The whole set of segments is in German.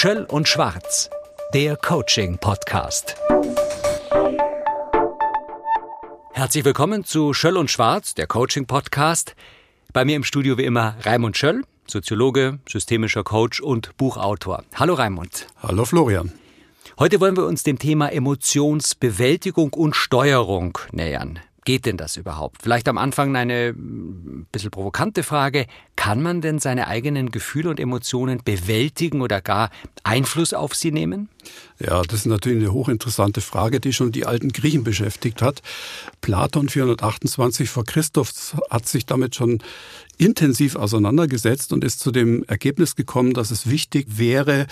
Schöll und Schwarz, der Coaching-Podcast. Herzlich willkommen zu Schöll und Schwarz, der Coaching-Podcast. Bei mir im Studio wie immer Raimund Schöll, Soziologe, systemischer Coach und Buchautor. Hallo Raimund. Hallo Florian. Heute wollen wir uns dem Thema Emotionsbewältigung und Steuerung nähern. Geht denn das überhaupt? Vielleicht am Anfang eine ein bisschen provokante Frage. Kann man denn seine eigenen Gefühle und Emotionen bewältigen oder gar Einfluss auf sie nehmen? Ja, das ist natürlich eine hochinteressante Frage, die schon die alten Griechen beschäftigt hat. Platon 428 vor Christus hat sich damit schon intensiv auseinandergesetzt und ist zu dem Ergebnis gekommen, dass es wichtig wäre,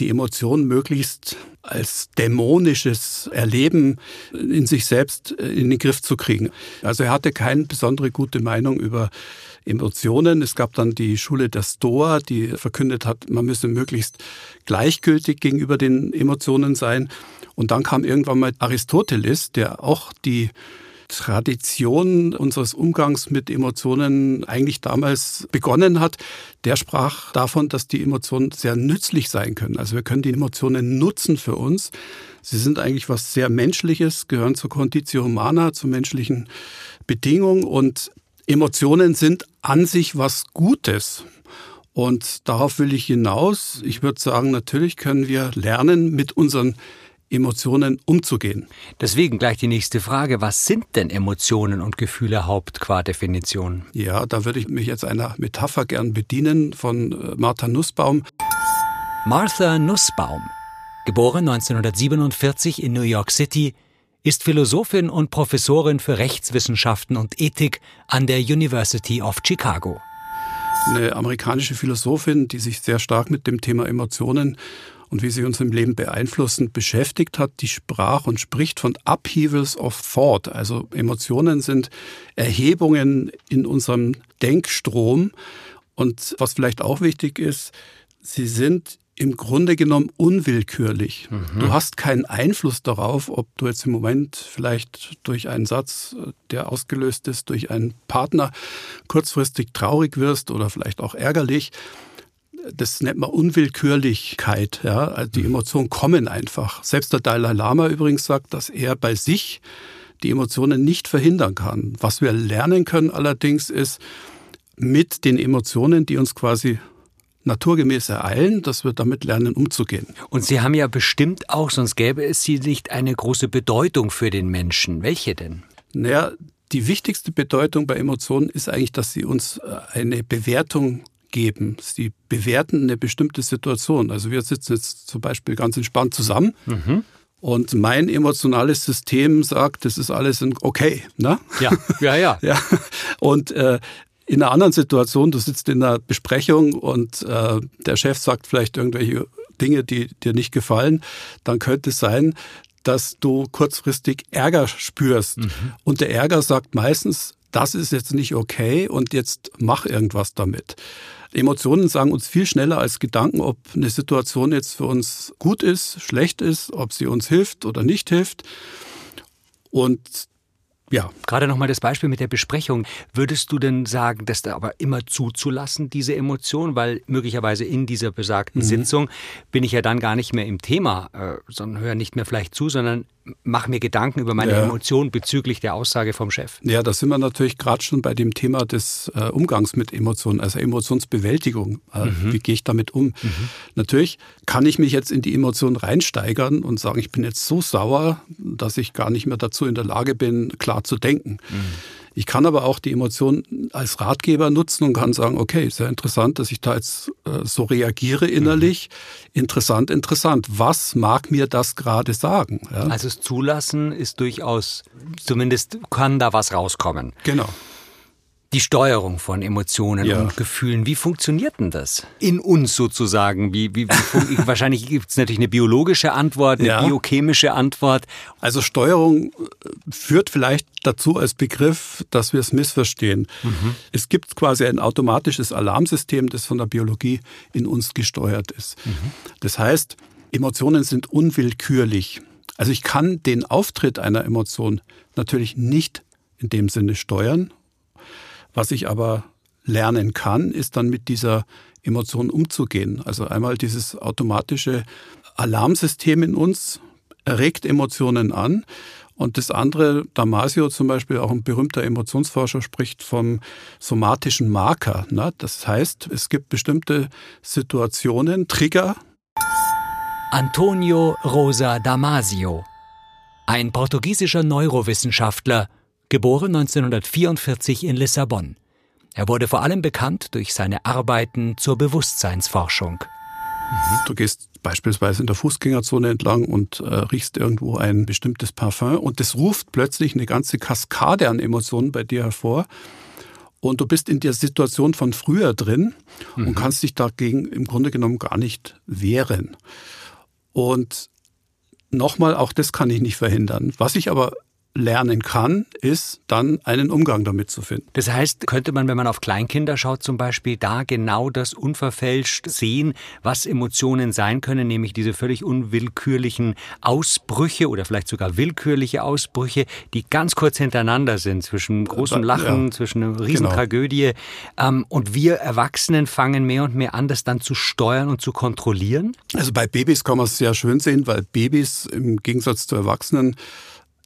die Emotionen möglichst als dämonisches Erleben in sich selbst äh, in den Griff zu kriegen. Also er hatte keine besondere gute Meinung über Emotionen. Es gab dann die Schule der Stoa, die verkündet hat, man müsse möglichst gleichgültig gegenüber den Emotionen sein. Und dann kam irgendwann mal Aristoteles, der auch die Tradition unseres Umgangs mit Emotionen eigentlich damals begonnen hat, der sprach davon, dass die Emotionen sehr nützlich sein können. Also wir können die Emotionen nutzen für uns. Sie sind eigentlich was sehr Menschliches, gehören zur Conditio Humana, zur menschlichen Bedingung und Emotionen sind an sich was Gutes. Und darauf will ich hinaus. Ich würde sagen, natürlich können wir lernen, mit unseren Emotionen umzugehen. Deswegen gleich die nächste Frage. Was sind denn Emotionen und Gefühle Haupt qua Definition? Ja, da würde ich mich jetzt einer Metapher gern bedienen von äh, Martha Nussbaum. Martha Nussbaum, geboren 1947 in New York City, ist Philosophin und Professorin für Rechtswissenschaften und Ethik an der University of Chicago. Eine amerikanische Philosophin, die sich sehr stark mit dem Thema Emotionen und wie sie uns im Leben beeinflussen, beschäftigt hat, die sprach und spricht von Upheavals of Thought. Also Emotionen sind Erhebungen in unserem Denkstrom. Und was vielleicht auch wichtig ist, sie sind im Grunde genommen unwillkürlich. Mhm. Du hast keinen Einfluss darauf, ob du jetzt im Moment vielleicht durch einen Satz, der ausgelöst ist, durch einen Partner kurzfristig traurig wirst oder vielleicht auch ärgerlich das nennt man Unwillkürlichkeit. Ja? Also die mhm. Emotionen kommen einfach. Selbst der Dalai Lama übrigens sagt, dass er bei sich die Emotionen nicht verhindern kann. Was wir lernen können allerdings ist, mit den Emotionen, die uns quasi naturgemäß ereilen, dass wir damit lernen, umzugehen. Und Sie haben ja bestimmt auch, sonst gäbe es Sie nicht, eine große Bedeutung für den Menschen. Welche denn? Naja, die wichtigste Bedeutung bei Emotionen ist eigentlich, dass sie uns äh, eine Bewertung geben. Sie bewerten eine bestimmte Situation. Also wir sitzen jetzt zum Beispiel ganz entspannt zusammen. Mhm. Und mein emotionales System sagt, das ist alles okay. Ne? Ja, ja, ja. ja. Und äh, in einer anderen Situation, du sitzt in einer Besprechung und äh, der Chef sagt vielleicht irgendwelche Dinge, die dir nicht gefallen, dann könnte es sein, dass du kurzfristig Ärger spürst. Mhm. Und der Ärger sagt meistens, das ist jetzt nicht okay und jetzt mach irgendwas damit. Emotionen sagen uns viel schneller als Gedanken, ob eine Situation jetzt für uns gut ist, schlecht ist, ob sie uns hilft oder nicht hilft. Und ja. Gerade nochmal das Beispiel mit der Besprechung. Würdest du denn sagen, dass da aber immer zuzulassen, diese Emotion? Weil möglicherweise in dieser besagten mhm. Sitzung bin ich ja dann gar nicht mehr im Thema, äh, sondern höre nicht mehr vielleicht zu, sondern mache mir Gedanken über meine ja. Emotionen bezüglich der Aussage vom Chef. Ja, da sind wir natürlich gerade schon bei dem Thema des äh, Umgangs mit Emotionen, also Emotionsbewältigung. Äh, mhm. Wie gehe ich damit um? Mhm. Natürlich kann ich mich jetzt in die Emotionen reinsteigern und sagen, ich bin jetzt so sauer, dass ich gar nicht mehr dazu in der Lage bin, klar zu denken. Mhm. Ich kann aber auch die Emotionen als Ratgeber nutzen und kann sagen, okay, sehr interessant, dass ich da jetzt äh, so reagiere innerlich. Mhm. Interessant, interessant. Was mag mir das gerade sagen? Ja? Also das Zulassen ist durchaus, zumindest kann da was rauskommen. Genau die Steuerung von Emotionen ja. und Gefühlen. Wie funktioniert denn das? In uns sozusagen. Wie, wie, wie wahrscheinlich gibt es natürlich eine biologische Antwort, eine ja. biochemische Antwort. Also Steuerung äh, führt vielleicht dazu als Begriff, dass wir es missverstehen. Mhm. Es gibt quasi ein automatisches Alarmsystem, das von der Biologie in uns gesteuert ist. Mhm. Das heißt, Emotionen sind unwillkürlich. Also ich kann den Auftritt einer Emotion natürlich nicht in dem Sinne steuern was ich aber lernen kann, ist dann mit dieser Emotionen umzugehen. Also einmal dieses automatische Alarmsystem in uns erregt Emotionen an. Und das andere, Damasio zum Beispiel, auch ein berühmter Emotionsforscher, spricht vom somatischen Marker. Ne? Das heißt, es gibt bestimmte Situationen, Trigger. Antonio Rosa Damasio, ein portugiesischer Neurowissenschaftler, geboren 1944 in Lissabon. Er wurde vor allem bekannt durch seine Arbeiten zur Bewusstseinsforschung. Mhm. Du gehst beispielsweise in der Fußgängerzone entlang und äh, riechst irgendwo ein bestimmtes Parfum und das ruft plötzlich eine ganze Kaskade an Emotionen bei dir hervor. Und du bist in der Situation von früher drin mhm. und kannst dich dagegen im Grunde genommen gar nicht wehren. Und nochmal, auch das kann ich nicht verhindern. Was ich aber lernen kann, ist dann einen Umgang damit zu finden. Das heißt, könnte man, wenn man auf Kleinkinder schaut zum Beispiel, da genau das unverfälscht sehen, was Emotionen sein können, nämlich diese völlig unwillkürlichen Ausbrüche oder vielleicht sogar willkürliche Ausbrüche, die ganz kurz hintereinander sind, zwischen großem Lachen, ja, zwischen einer Riesentragödie. Genau. und wir Erwachsenen fangen mehr und mehr an, das dann zu steuern und zu kontrollieren? Also bei Babys kann man es sehr schön sehen, weil Babys im Gegensatz zu Erwachsenen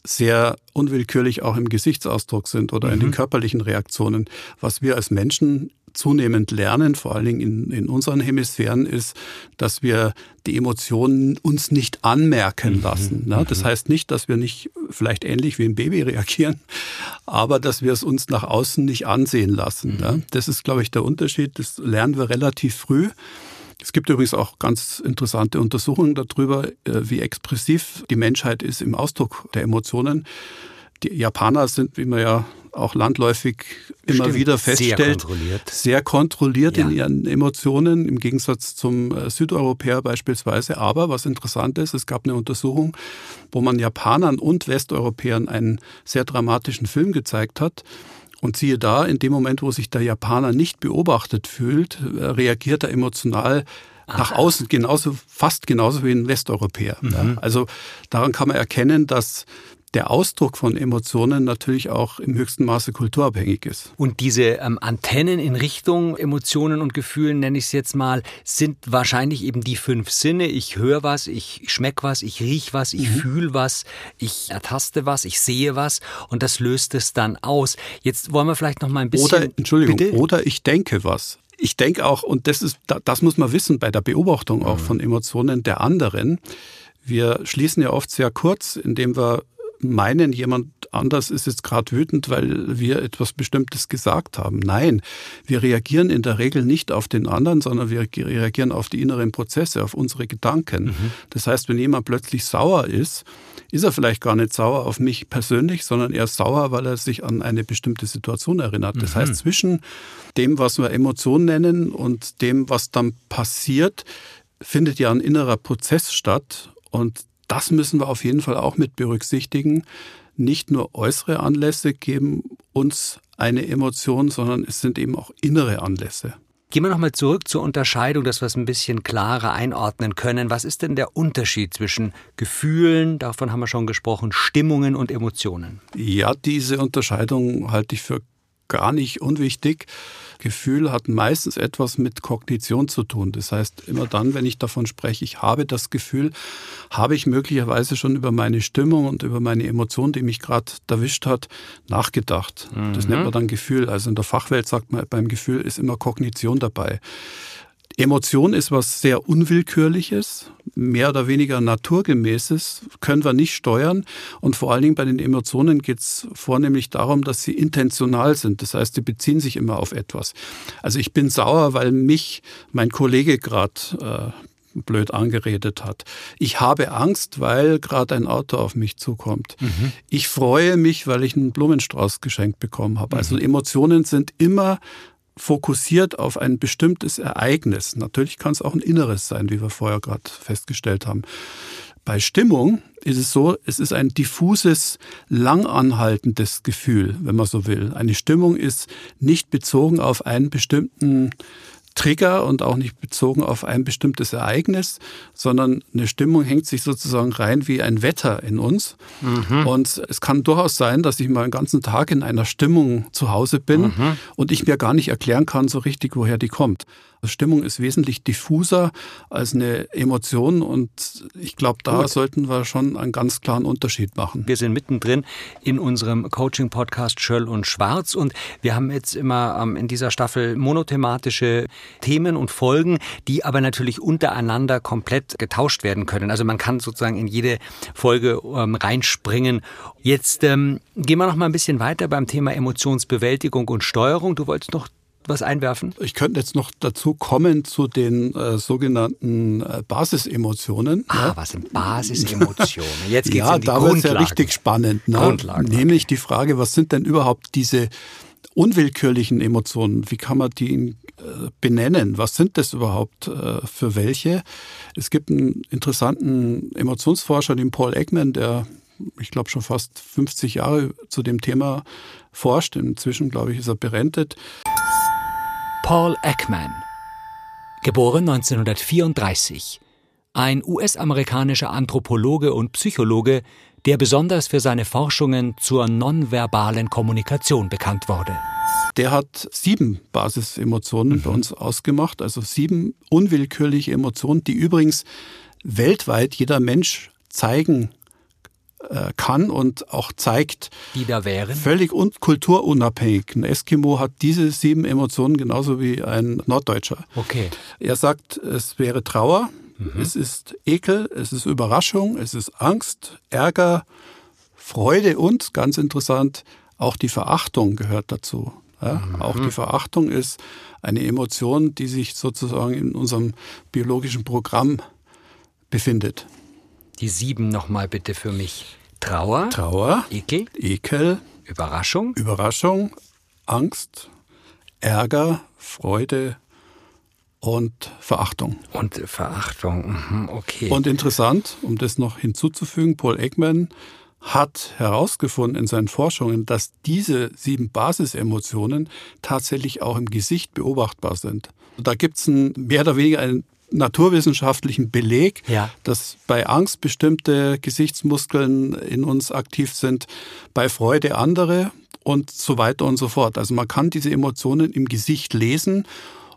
sehr unwillkürlich auch im Gesichtsausdruck sind oder mhm. in den mhm. körperlichen Reaktionen. Was wir als Menschen zunehmend lernen, vor allen Dingen in, in unseren Hemisphären, ist, dass wir die Emotionen uns nicht anmerken mhm. lassen. Ne? Das mhm. heißt nicht, dass wir nicht vielleicht ähnlich wie ein Baby reagieren, aber dass wir es uns nach außen nicht ansehen lassen. Ne? Mhm. Das ist, glaube ich, der Unterschied. Das lernen wir relativ früh. Es gibt übrigens auch ganz interessante Untersuchungen darüber, äh, wie expressiv die Menschheit ist im Ausdruck der Emotionen. Die Japaner sind, wie man ja auch landläufig immer Stimmt, wieder feststellt, sehr kontrolliert, sehr kontrolliert ja. in ihren Emotionen, im Gegensatz zum äh, Südeuropäer beispielsweise. Aber was interessant ist, es gab eine Untersuchung, wo man Japanern und Westeuropäern einen sehr dramatischen Film gezeigt hat. Und siehe da, in dem Moment, wo sich der Japaner nicht beobachtet fühlt, äh, reagiert er emotional Aha. nach außen genauso, fast genauso wie ein Westeuropäer. Mhm. Also daran kann man erkennen, dass der Ausdruck von Emotionen natürlich auch im höchsten Maße kulturabhängig ist. Und diese ähm, Antennen in Richtung Emotionen und Gefühlen, nenne ich es jetzt mal, sind wahrscheinlich eben die fünf Sinne. Ich höre was, ich schmecke was, ich riech was, ich mhm. fühle was, ich ertaste was, ich sehe was und das löst es dann aus. Jetzt wollen wir vielleicht noch mal ein bisschen... Oder, Entschuldigung, bitte? oder ich denke was. Ich denke auch, und das ist, das muss man wissen bei der Beobachtung auch mhm. von Emotionen der anderen. Wir schließen ja oft sehr kurz, indem wir meinen, jemand anders ist jetzt gerade wütend, weil wir etwas Bestimmtes gesagt haben. Nein, wir reagieren in der Regel nicht auf den anderen, sondern wir reagieren auf die inneren Prozesse, auf unsere Gedanken. Mhm. Das heißt, wenn jemand plötzlich sauer ist, ist er vielleicht gar nicht sauer auf mich persönlich, sondern er ist sauer, weil er sich an eine bestimmte Situation erinnert. Das mhm. heißt, zwischen dem, was wir Emotionen nennen und dem, was dann passiert, findet ja ein innerer Prozess statt. Und das müssen wir auf jeden Fall auch mit berücksichtigen. Nicht nur äußere Anlässe geben uns eine Emotion, sondern es sind eben auch innere Anlässe. Gehen wir nochmal zurück zur Unterscheidung, dass wir es ein bisschen klarer einordnen können. Was ist denn der Unterschied zwischen Gefühlen, davon haben wir schon gesprochen, Stimmungen und Emotionen? Ja, diese Unterscheidung halte ich für gar nicht unwichtig. Gefühl hat meistens etwas mit Kognition zu tun. Das heißt, immer dann, wenn ich davon spreche, ich habe das Gefühl, habe ich möglicherweise schon über meine Stimmung und über meine Emotion, die mich gerade erwischt hat, nachgedacht. Mhm. Das nennt mhm. man dann Gefühl. Also in der Fachwelt sagt man, beim Gefühl ist immer Kognition dabei. Emotion ist was sehr Unwillkürliches, mehr oder weniger Naturgemäßes, können wir nicht steuern. Und vor allen Dingen bei den Emotionen geht es vornehmlich darum, dass sie intentional sind. Das heißt, sie beziehen sich immer auf etwas. Also ich bin sauer, weil mich mein Kollege gerade äh, blöd angeredet hat. Ich habe Angst, weil gerade ein Auto auf mich zukommt. Mhm. Ich freue mich, weil ich einen Blumenstrauß geschenkt bekommen habe. Also mhm. Emotionen sind immer fokussiert auf ein bestimmtes Ereignis. Natürlich kann es auch ein inneres sein, wie wir vorher gerade festgestellt haben. Bei Stimmung ist es so, es ist ein diffuses, langanhaltendes Gefühl, wenn man so will. Eine Stimmung ist nicht bezogen auf einen bestimmten Trigger und auch nicht bezogen auf ein bestimmtes Ereignis, sondern eine Stimmung hängt sich sozusagen rein wie ein Wetter in uns. Mhm. Und es kann durchaus sein, dass ich mal einen ganzen Tag in einer Stimmung zu Hause bin mhm. und ich mir gar nicht erklären kann so richtig, woher die kommt. Stimmung ist wesentlich diffuser als eine Emotion und ich glaube, da Gut. sollten wir schon einen ganz klaren Unterschied machen. Wir sind mittendrin in unserem Coaching-Podcast Schöll und Schwarz und wir haben jetzt immer ähm, in dieser Staffel monothematische Themen und Folgen, die aber natürlich untereinander komplett getauscht werden können. Also man kann sozusagen in jede Folge ähm, reinspringen. Jetzt ähm, gehen wir noch mal ein bisschen weiter beim Thema Emotionsbewältigung und Steuerung. Du wolltest noch was einwerfen? Ich könnte jetzt noch dazu kommen zu den äh, sogenannten äh, Basisemotionen. Ah, ja. was sind Basisemotionen? Jetzt geht's ja, in die da wird es ja richtig spannend. Ne? Grundlagen. Nämlich die Frage, was sind denn überhaupt diese unwillkürlichen Emotionen? Wie kann man die äh, benennen? Was sind das überhaupt äh, für welche? Es gibt einen interessanten Emotionsforscher, den Paul Ekman, der ich glaube, schon fast 50 Jahre zu dem Thema forscht. Inzwischen, glaube ich, ist er berentet. Paul Ekman, geboren 1934, ein US-amerikanischer Anthropologe und Psychologe, der besonders für seine Forschungen zur nonverbalen Kommunikation bekannt wurde. Der hat sieben Basisemotionen mhm. bei uns ausgemacht, also sieben unwillkürliche Emotionen, die übrigens weltweit jeder Mensch zeigen kann und auch zeigt. Die da wären? Völlig un kulturunabhängig. Ein Eskimo hat diese sieben Emotionen genauso wie ein Norddeutscher. Okay. Er sagt, es wäre Trauer, mhm. es ist Ekel, es ist Überraschung, es ist Angst, Ärger, Freude und, ganz interessant, auch die Verachtung gehört dazu. Ja, mhm. Auch die Verachtung ist eine Emotion, die sich sozusagen in unserem biologischen Programm befindet. Die sieben nochmal bitte für mich. Trauer. Trauer. Ekel. Ekel. Überraschung. Überraschung. Angst. Ärger. Freude. Und Verachtung. Und Verachtung, mhm, okay. Und interessant, um das noch hinzuzufügen, Paul Ekman hat herausgefunden in seinen Forschungen, dass diese sieben Basisemotionen tatsächlich auch im Gesicht beobachtbar sind. Da gibt es mehr oder weniger einen naturwissenschaftlichen Beleg, ja. dass bei Angst bestimmte Gesichtsmuskeln in uns aktiv sind, bei Freude andere und so weiter und so fort. Also man kann diese Emotionen im Gesicht lesen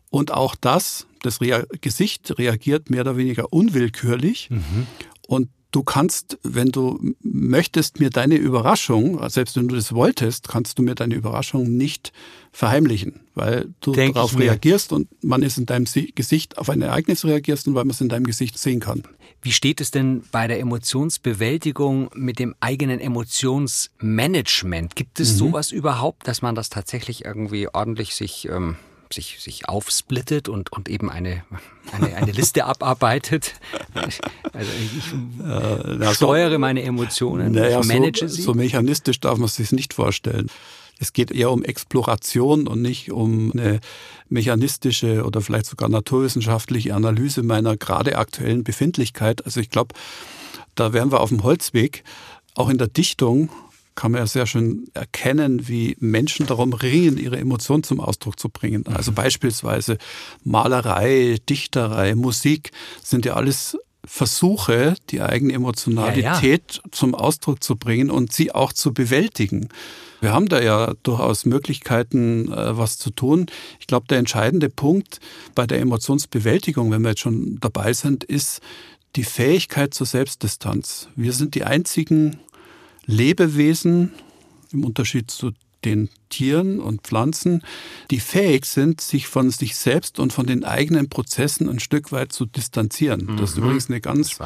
und auch das, das Rea Gesicht reagiert mehr oder weniger unwillkürlich. Mhm. Und du kannst, wenn du möchtest, mir deine Überraschung, selbst wenn du das wolltest, kannst du mir deine Überraschung nicht verheimlichen, weil du Denk darauf reagierst und man ist in deinem Gesicht auf ein Ereignis reagierst und weil man es in deinem Gesicht sehen kann. Wie steht es denn bei der Emotionsbewältigung mit dem eigenen Emotionsmanagement? Gibt es mhm. sowas überhaupt, dass man das tatsächlich irgendwie ordentlich sich ähm sich, sich aufsplittet und, und eben eine, eine, eine Liste abarbeitet. Also ich äh, steuere meine Emotionen, naja, ich manage so, sie. So mechanistisch darf man sich nicht vorstellen. Es geht eher um Exploration und nicht um eine mechanistische oder vielleicht sogar naturwissenschaftliche Analyse meiner gerade aktuellen Befindlichkeit. Also ich glaube, da wären wir auf dem Holzweg. Auch in der Dichtung kann man ja sehr schön erkennen, wie Menschen darum ringen, ihre Emotionen zum Ausdruck zu bringen. Also mhm. beispielsweise Malerei, Dichterei, Musik sind ja alles Versuche, die eigene Emotionalität ja, ja. zum Ausdruck zu bringen und sie auch zu bewältigen. Wir haben da ja durchaus Möglichkeiten, äh, was zu tun. Ich glaube, der entscheidende Punkt bei der Emotionsbewältigung, wenn wir jetzt schon dabei sind, ist die Fähigkeit zur Selbstdistanz. Wir sind die einzigen Lebewesen, im Unterschied zu den Tieren und Pflanzen, die fähig sind, sich von sich selbst und von den eigenen Prozessen ein Stück weit zu distanzieren. Mhm. Das ist mhm. übrigens eine ganz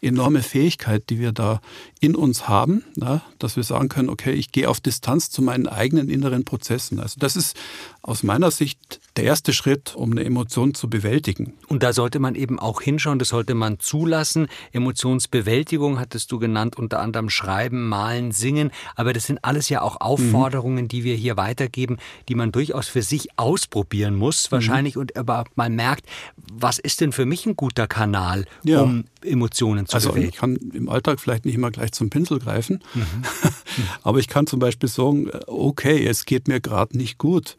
enorme Fähigkeit, die wir da in uns haben, na, dass wir sagen können, okay, ich gehe auf Distanz zu meinen eigenen inneren Prozessen. Also das ist aus meiner Sicht der erste Schritt, um eine Emotion zu bewältigen. Und da sollte man eben auch hinschauen, das sollte man zulassen. Emotionsbewältigung hattest du genannt, unter anderem Schreiben, Malen, Singen. Aber das sind alles ja auch Aufforderungen, mhm. die wir hier weitergeben, die man durchaus für sich ausprobieren muss, mhm. wahrscheinlich, mhm. und überhaupt mal merkt, was ist denn für mich ein guter Kanal, ja. um Emotionen zu also bewältigen? Ich kann im Alltag vielleicht nicht immer gleich zum Pinsel greifen, mhm. aber ich kann zum Beispiel sagen, okay, es geht mir gerade nicht gut,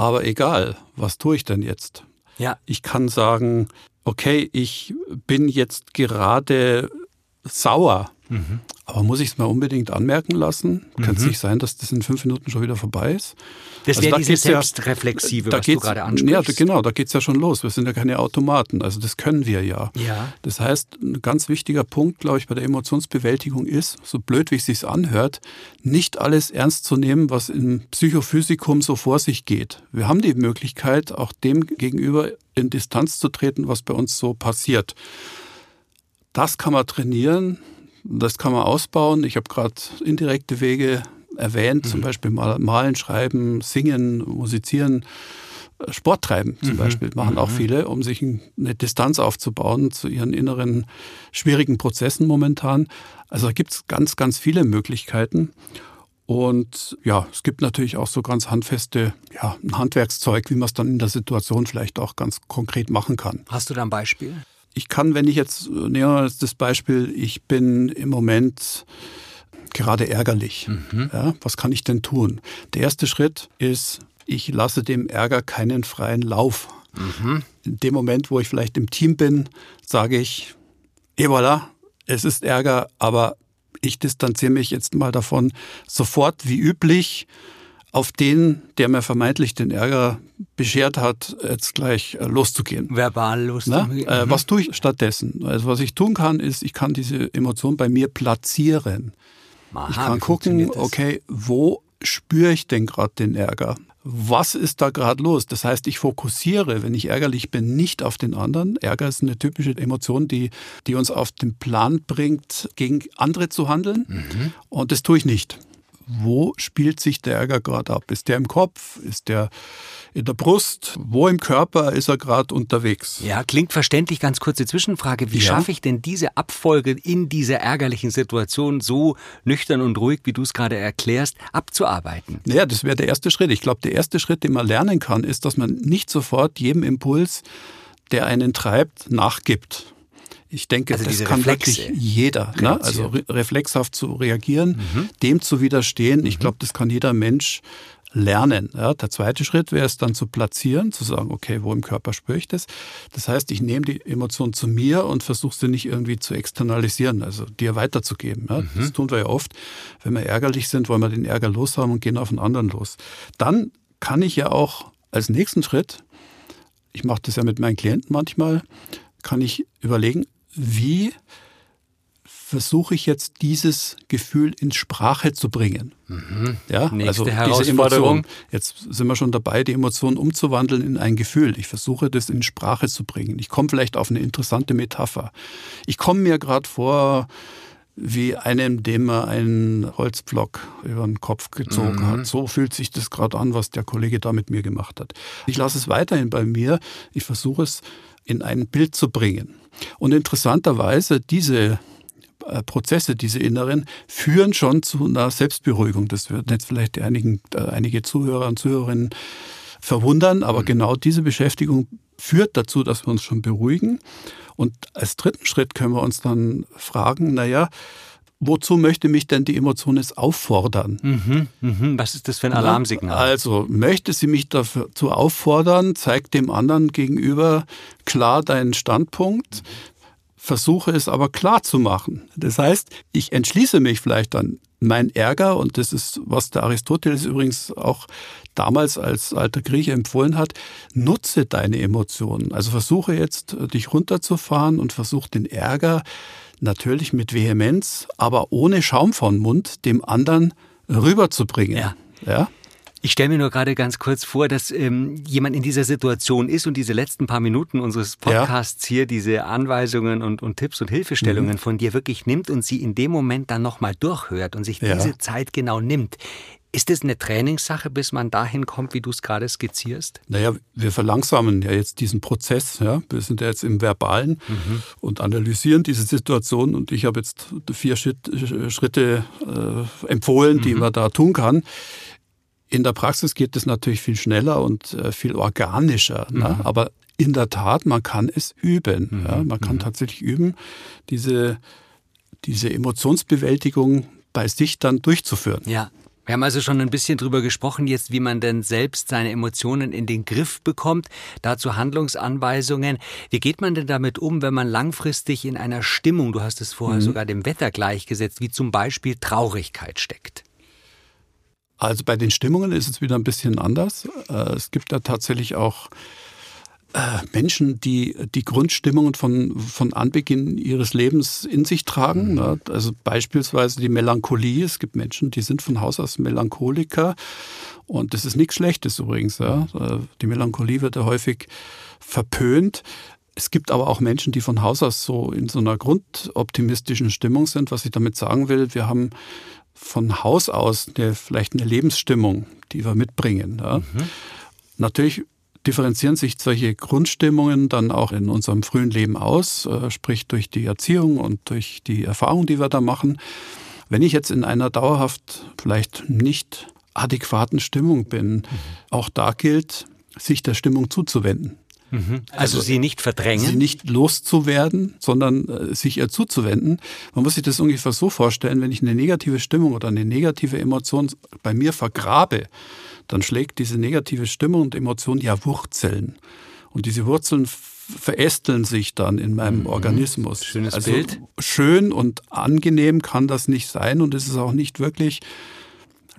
aber egal, was tue ich denn jetzt? Ja. Ich kann sagen, okay, ich bin jetzt gerade sauer. Mhm. Aber muss ich es mal unbedingt anmerken lassen? Mhm. Kann es nicht sein, dass das in fünf Minuten schon wieder vorbei ist? Das also wäre da diese Selbstreflexive, ja, was du gerade ansprichst. Ja, genau, da geht es ja schon los. Wir sind ja keine Automaten, also das können wir ja. ja. Das heißt, ein ganz wichtiger Punkt, glaube ich, bei der Emotionsbewältigung ist, so blöd wie es sich anhört, nicht alles ernst zu nehmen, was im Psychophysikum so vor sich geht. Wir haben die Möglichkeit, auch dem gegenüber in Distanz zu treten, was bei uns so passiert. Das kann man trainieren, das kann man ausbauen. Ich habe gerade indirekte Wege erwähnt, mhm. zum Beispiel malen, schreiben, singen, musizieren. Äh, Sport treiben zum mhm. Beispiel machen auch mhm. viele, um sich eine Distanz aufzubauen zu ihren inneren schwierigen Prozessen momentan. Also da gibt es ganz, ganz viele Möglichkeiten. Und ja, es gibt natürlich auch so ganz handfeste, ja, ein Handwerkszeug, wie man es dann in der Situation vielleicht auch ganz konkret machen kann. Hast du da ein Beispiel? Ich kann, wenn ich jetzt, nehmen wir das Beispiel, ich bin im Moment gerade ärgerlich. Mhm. Ja, was kann ich denn tun? Der erste Schritt ist, ich lasse dem Ärger keinen freien Lauf. Mhm. In dem Moment, wo ich vielleicht im Team bin, sage ich, et voilà, es ist Ärger, aber ich distanziere mich jetzt mal davon, sofort wie üblich auf den, der mir vermeintlich den Ärger beschert hat, jetzt gleich äh, loszugehen. Verbal loszugehen. Äh, mhm. was tue ich stattdessen? Also was ich tun kann, ist, ich kann diese Emotion bei mir platzieren. Aha, ich kann gucken, okay, wo spüre ich denn gerade den Ärger? Was ist da gerade los? Das heißt, ich fokussiere, wenn ich ärgerlich bin, nicht auf den anderen. Ärger ist eine typische Emotion, die, die uns auf den Plan bringt, gegen andere zu handeln. Mhm. Und das tue ich nicht wo spielt sich der Ärger gerade ab? Ist der im Kopf? Ist der in der Brust? Wo im Körper ist er gerade unterwegs? Ja, klingt verständlich. Ganz kurze Zwischenfrage. Wie ja. schaffe ich denn diese Abfolge in dieser ärgerlichen Situation so nüchtern und ruhig, wie du es gerade erklärst, abzuarbeiten? Naja, das wäre der erste Schritt. Ich glaube, der erste Schritt, den man lernen kann, ist, dass man nicht sofort jedem Impuls, der einen treibt, nachgibt. Ich denke, also das kann Reflexe. wirklich jeder. Ne? Also re reflexhaft zu reagieren, mhm. dem zu widerstehen. Ich mhm. glaube, das kann jeder Mensch lernen. Ja, der zweite Schritt wäre es dann zu platzieren, zu sagen, okay, wo im Körper spüre ich das? Das heißt, ich nehme die Emotion zu mir und versuche sie nicht irgendwie zu externalisieren, also dir weiterzugeben. Ja, mhm. Das tun wir ja oft. Wenn wir ärgerlich sind, wollen wir den Ärger loshaben und gehen auf den anderen los. Dann kann ich ja auch als nächsten Schritt, ich mache das ja mit meinen Klienten manchmal, kann ich überlegen, wie versuche ich jetzt dieses Gefühl in Sprache zu bringen. Mhm. Ja, Nächste also diese Emotion. Jetzt sind wir schon dabei, die Emotion umzuwandeln in ein Gefühl. Ich versuche das in Sprache zu bringen. Ich komme vielleicht auf eine interessante Metapher. Ich komme mir gerade vor wie einem, dem man einen Holzpflock über den Kopf gezogen mhm. hat. So fühlt sich das gerade an, was der Kollege da mit mir gemacht hat. Ich lasse es weiterhin bei mir. Ich versuche es in ein Bild zu bringen. Und interessanterweise, diese äh, Prozesse, diese inneren, führen schon zu einer Selbstberuhigung. Das wird jetzt vielleicht einigen, äh, einige Zuhörer und Zuhörerinnen verwundern, aber mhm. genau diese Beschäftigung führt dazu, dass wir uns schon beruhigen. Und als dritten Schritt können wir uns dann fragen, naja, wozu möchte mich denn die Emotion jetzt auffordern? Mhm, mhm. Was ist das für ein Alarmsignal? Also möchte sie mich dazu auffordern, zeigt dem anderen gegenüber klar deinen Standpunkt, versuche es aber klar zu machen. Das heißt, ich entschließe mich vielleicht dann mein Ärger, und das ist, was der Aristoteles übrigens auch damals als alter Grieche empfohlen hat, nutze deine Emotionen. Also versuche jetzt, dich runterzufahren und versuche den Ärger natürlich mit Vehemenz, aber ohne Schaum vom Mund dem anderen rüberzubringen. Ja. ja? Ich stelle mir nur gerade ganz kurz vor, dass ähm, jemand in dieser Situation ist und diese letzten paar Minuten unseres Podcasts ja. hier diese Anweisungen und, und Tipps und Hilfestellungen mhm. von dir wirklich nimmt und sie in dem Moment dann nochmal durchhört und sich ja. diese Zeit genau nimmt. Ist das eine Trainingssache, bis man dahin kommt, wie du es gerade skizzierst? Naja, wir verlangsamen ja jetzt diesen Prozess. Ja? Wir sind ja jetzt im Verbalen mhm. und analysieren diese Situation. Und ich habe jetzt vier Schritte äh, empfohlen, mhm. die man da tun kann. In der Praxis geht es natürlich viel schneller und äh, viel organischer. Ne? Mhm. Ne? Aber in der Tat, man kann es üben. Mhm. Ja? Man kann mhm. tatsächlich üben, diese, diese Emotionsbewältigung bei sich dann durchzuführen. Ja, Wir haben also schon ein bisschen drüber gesprochen, jetzt wie man denn selbst seine Emotionen in den Griff bekommt. Dazu Handlungsanweisungen. Wie geht man denn damit um, wenn man langfristig in einer Stimmung, du hast es vorher mhm. sogar dem Wetter gleichgesetzt, wie zum Beispiel Traurigkeit steckt? Also bei den Stimmungen ist es wieder ein bisschen anders. Äh, es gibt da tatsächlich auch Menschen, die die Grundstimmungen von, von Anbeginn ihres Lebens in sich tragen. Mhm. Ne? Also beispielsweise die Melancholie. Es gibt Menschen, die sind von Haus aus Melancholiker. Und das ist nichts Schlechtes übrigens. Ja? Äh, die Melancholie wird ja häufig verpönt. Es gibt aber auch Menschen, die von Haus aus so in so einer grundoptimistischen Stimmung sind. Was ich damit sagen will, wir haben von Haus aus eine, vielleicht eine Lebensstimmung, die wir mitbringen. Ja? Mhm. Natürlich differenzieren sich solche Grundstimmungen dann auch in unserem frühen Leben aus, äh, sprich durch die Erziehung und durch die Erfahrung, die wir da machen. Wenn ich jetzt in einer dauerhaft vielleicht nicht adäquaten Stimmung bin, mhm. auch da gilt, sich der Stimmung zuzuwenden. Mhm. Also, also, sie nicht verdrängen? Sie nicht loszuwerden, sondern äh, sich ihr zuzuwenden. Man muss sich das ungefähr so vorstellen, wenn ich eine negative Stimmung oder eine negative Emotion bei mir vergrabe, dann schlägt diese negative Stimmung und Emotion ja Wurzeln. Und diese Wurzeln verästeln sich dann in meinem mhm. Organismus. Schönes also Bild. Schön und angenehm kann das nicht sein und es ist auch nicht wirklich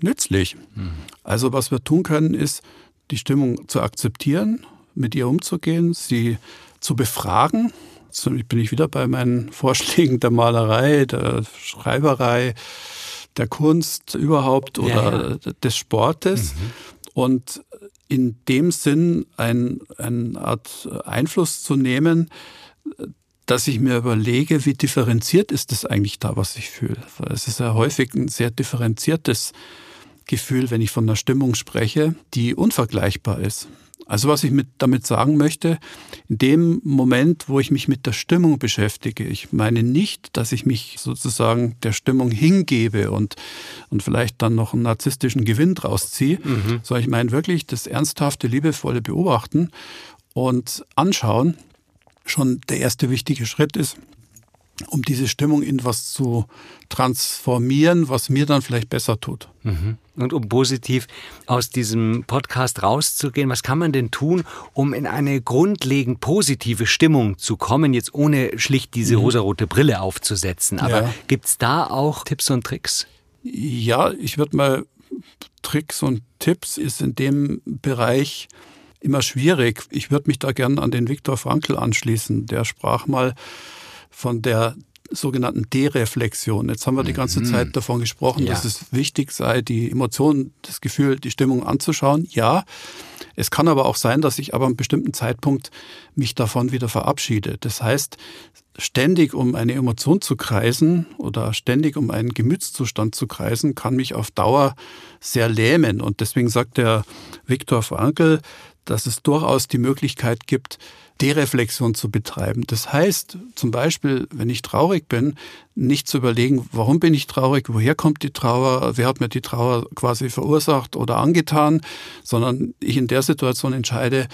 nützlich. Mhm. Also was wir tun können, ist, die Stimmung zu akzeptieren, mit ihr umzugehen, sie zu befragen. So bin ich wieder bei meinen Vorschlägen der Malerei, der Schreiberei, der Kunst überhaupt oder ja, ja. des Sportes. Mhm. Und in dem Sinn ein, eine Art Einfluss zu nehmen, dass ich mir überlege, wie differenziert ist es eigentlich da, was ich fühle. Es ist ja häufig ein sehr differenziertes Gefühl, wenn ich von einer Stimmung spreche, die unvergleichbar ist. Also was ich mit, damit sagen möchte, in dem Moment, wo ich mich mit der Stimmung beschäftige, ich meine nicht, dass ich mich sozusagen der Stimmung hingebe und, und vielleicht dann noch einen narzisstischen Gewinn draus ziehe, mhm. sondern ich meine wirklich das ernsthafte, liebevolle Beobachten und anschauen. Schon der erste wichtige Schritt ist, um diese Stimmung in was zu transformieren, was mir dann vielleicht besser tut. Mhm. Und um positiv aus diesem Podcast rauszugehen, was kann man denn tun, um in eine grundlegend positive Stimmung zu kommen, jetzt ohne schlicht diese mhm. rosarote Brille aufzusetzen? Aber ja. gibt es da auch Tipps und Tricks? Ja, ich würde mal Tricks und Tipps ist in dem Bereich immer schwierig. Ich würde mich da gern an den Viktor Frankl anschließen. Der sprach mal von der sogenannten Dereflexion. Jetzt haben wir die ganze mhm. Zeit davon gesprochen, ja. dass es wichtig sei, die Emotionen, das Gefühl, die Stimmung anzuschauen. Ja, es kann aber auch sein, dass ich aber an einem bestimmten Zeitpunkt mich davon wieder verabschiede. Das heißt, ständig um eine Emotion zu kreisen oder ständig um einen Gemütszustand zu kreisen, kann mich auf Dauer sehr lähmen. Und deswegen sagt der Viktor Frankl, dass es durchaus die Möglichkeit gibt, Dereflexion zu betreiben. Das heißt zum Beispiel, wenn ich traurig bin, nicht zu überlegen, warum bin ich traurig, woher kommt die Trauer, wer hat mir die Trauer quasi verursacht oder angetan, sondern ich in der Situation entscheide,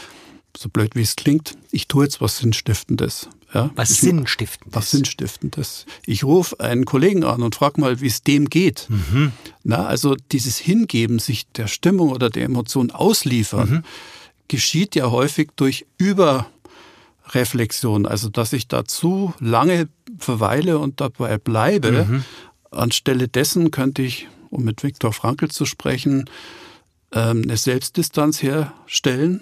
so blöd wie es klingt, ich tue jetzt was Sinnstiftendes. Ja, was ich, Sinnstiftendes? Was Sinnstiftendes. Ich rufe einen Kollegen an und frage mal, wie es dem geht. Mhm. Na, also dieses Hingeben, sich der Stimmung oder der Emotion ausliefern, mhm. Geschieht ja häufig durch Über Reflexion, also dass ich da zu lange verweile und dabei bleibe. Mhm. Anstelle dessen könnte ich, um mit Viktor Frankl zu sprechen, ähm, eine Selbstdistanz herstellen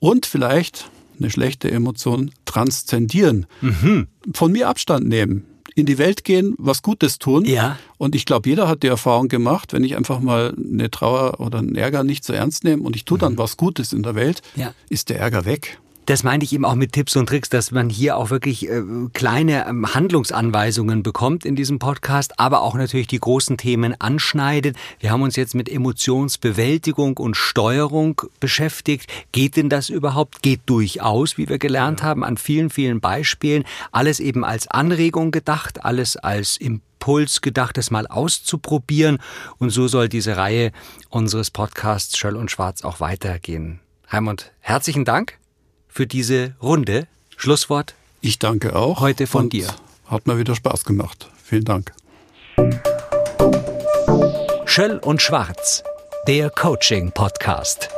und vielleicht eine schlechte Emotion transzendieren, mhm. von mir Abstand nehmen, in die Welt gehen, was Gutes tun. Ja. Und ich glaube, jeder hat die Erfahrung gemacht, wenn ich einfach mal eine Trauer oder einen Ärger nicht so ernst nehme und ich tue dann mhm. was Gutes in der Welt, ja. ist der Ärger weg. Das meinte ich eben auch mit Tipps und Tricks, dass man hier auch wirklich äh, kleine ähm, Handlungsanweisungen bekommt in diesem Podcast, aber auch natürlich die großen Themen anschneidet. Wir haben uns jetzt mit Emotionsbewältigung und Steuerung beschäftigt. Geht denn das überhaupt? Geht durchaus, wie wir gelernt ja. haben, an vielen, vielen Beispielen. Alles eben als Anregung gedacht, alles als Impuls gedacht, das mal auszuprobieren. Und so soll diese Reihe unseres Podcasts Schöll und Schwarz auch weitergehen. Raimund, herzlichen Dank für diese Runde. Schlusswort. Ich danke auch. Heute von dir. Hat mir wieder Spaß gemacht. Vielen Dank. Schöll und Schwarz, der Coaching-Podcast.